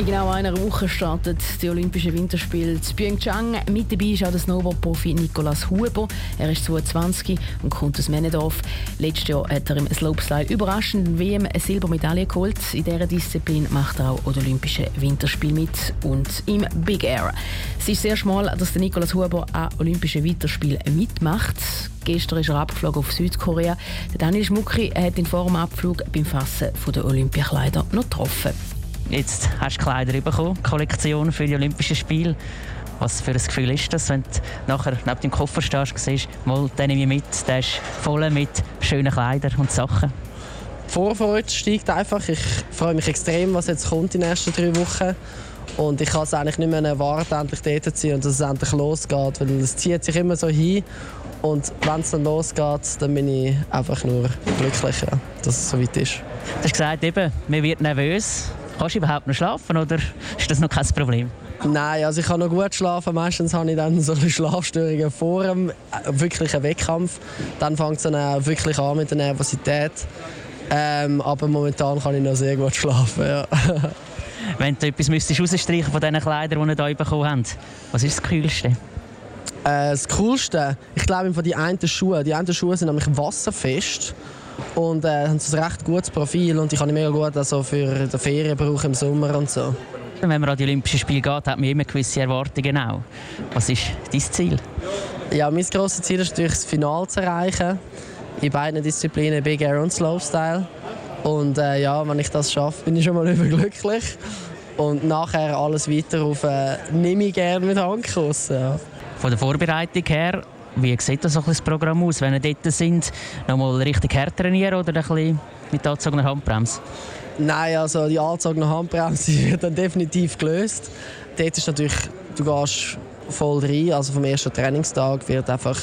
In genau einer Woche startet die Olympischen Winterspiele in Pyeongchang. Mit dabei ist auch der Snowboard-Profi Nicolas Huber. Er ist 22 und kommt aus Männendorf. Letztes Jahr hat er im Slopestyle überraschend WM eine Silbermedaille geholt. In dieser Disziplin macht er auch an Olympischen Winterspielen mit und im Big Air. Es ist sehr schmal, dass der Nicolas Huber an Olympischen Winterspielen mitmacht. Gestern ist er abgeflogen auf Südkorea. Der Daniel Schmucki hat ihn vor dem Abflug beim Fassen der Olympiakleider noch getroffen. Jetzt hast du Kleider bekommen, Kollektion für die Olympischen Spiele. Was für ein Gefühl ist das, wenn du nachher neben dem Koffer stehst und siehst, mal, den nehme ich mit, der ist voll mit schönen Kleidern und Sachen? Die Vorfreude steigt einfach. Ich freue mich extrem, was jetzt kommt in den nächsten drei Wochen. Und ich kann es eigentlich nicht mehr erwarten, endlich dort zu sein und dass es endlich losgeht. Weil es zieht sich immer so hin. Und wenn es dann losgeht, dann bin ich einfach nur glücklich, ja, dass es so weit ist. Du hast gesagt, eben, man wird nervös. Kannst du überhaupt noch schlafen oder ist das noch kein Problem? Nein, also ich kann noch gut schlafen. Meistens habe ich dann so Schlafstörungen vor dem äh, wirklichen Wettkampf. Dann fängt es dann auch wirklich an mit der Nervosität. Ähm, aber momentan kann ich noch sehr gut schlafen. Ja. Wenn du etwas müsstest rausstreichen von diesen Kleidern, die ihr hier bekommen habt, was ist das Kühlste? Äh, das Coolste, ich glaube, die einen Schuhe. Die einen Schuhe sind nämlich wasserfest und äh, haben ein recht gutes Profil und die kann ich mega gut also für die Ferien brauchen im Sommer und so. Wenn man an die Olympischen Spiele geht, hat man immer gewisse Erwartungen auch. Was ist dein Ziel? Ja, mein grosses Ziel ist natürlich das Finale zu erreichen. In beiden Disziplinen, Big Air und Slopestyle. Und äh, ja, wenn ich das schaffe, bin ich schon mal überglücklich. Und nachher alles weiter auf äh, nehme ich gerne mit Handkuss. Ja. Von der Vorbereitung her, wie sieht das, das Programm aus, wenn ihr dort sind? Nochmal richtig hart trainieren oder ein bisschen mit angezogener Handbremse? Nein, also die angezogene Handbremse wird dann definitiv gelöst. Dort ist natürlich, du gehst voll rein, also vom ersten Trainingstag wird einfach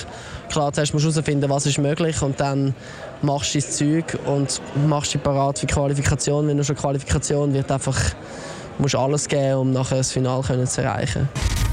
klar, zuerst musst du herausfinden, was ist möglich und dann machst du das Zeug und machst dich parat für die Qualifikation. Wenn du schon Qualifikation wird einfach musst alles geben, um nachher das Finale zu erreichen.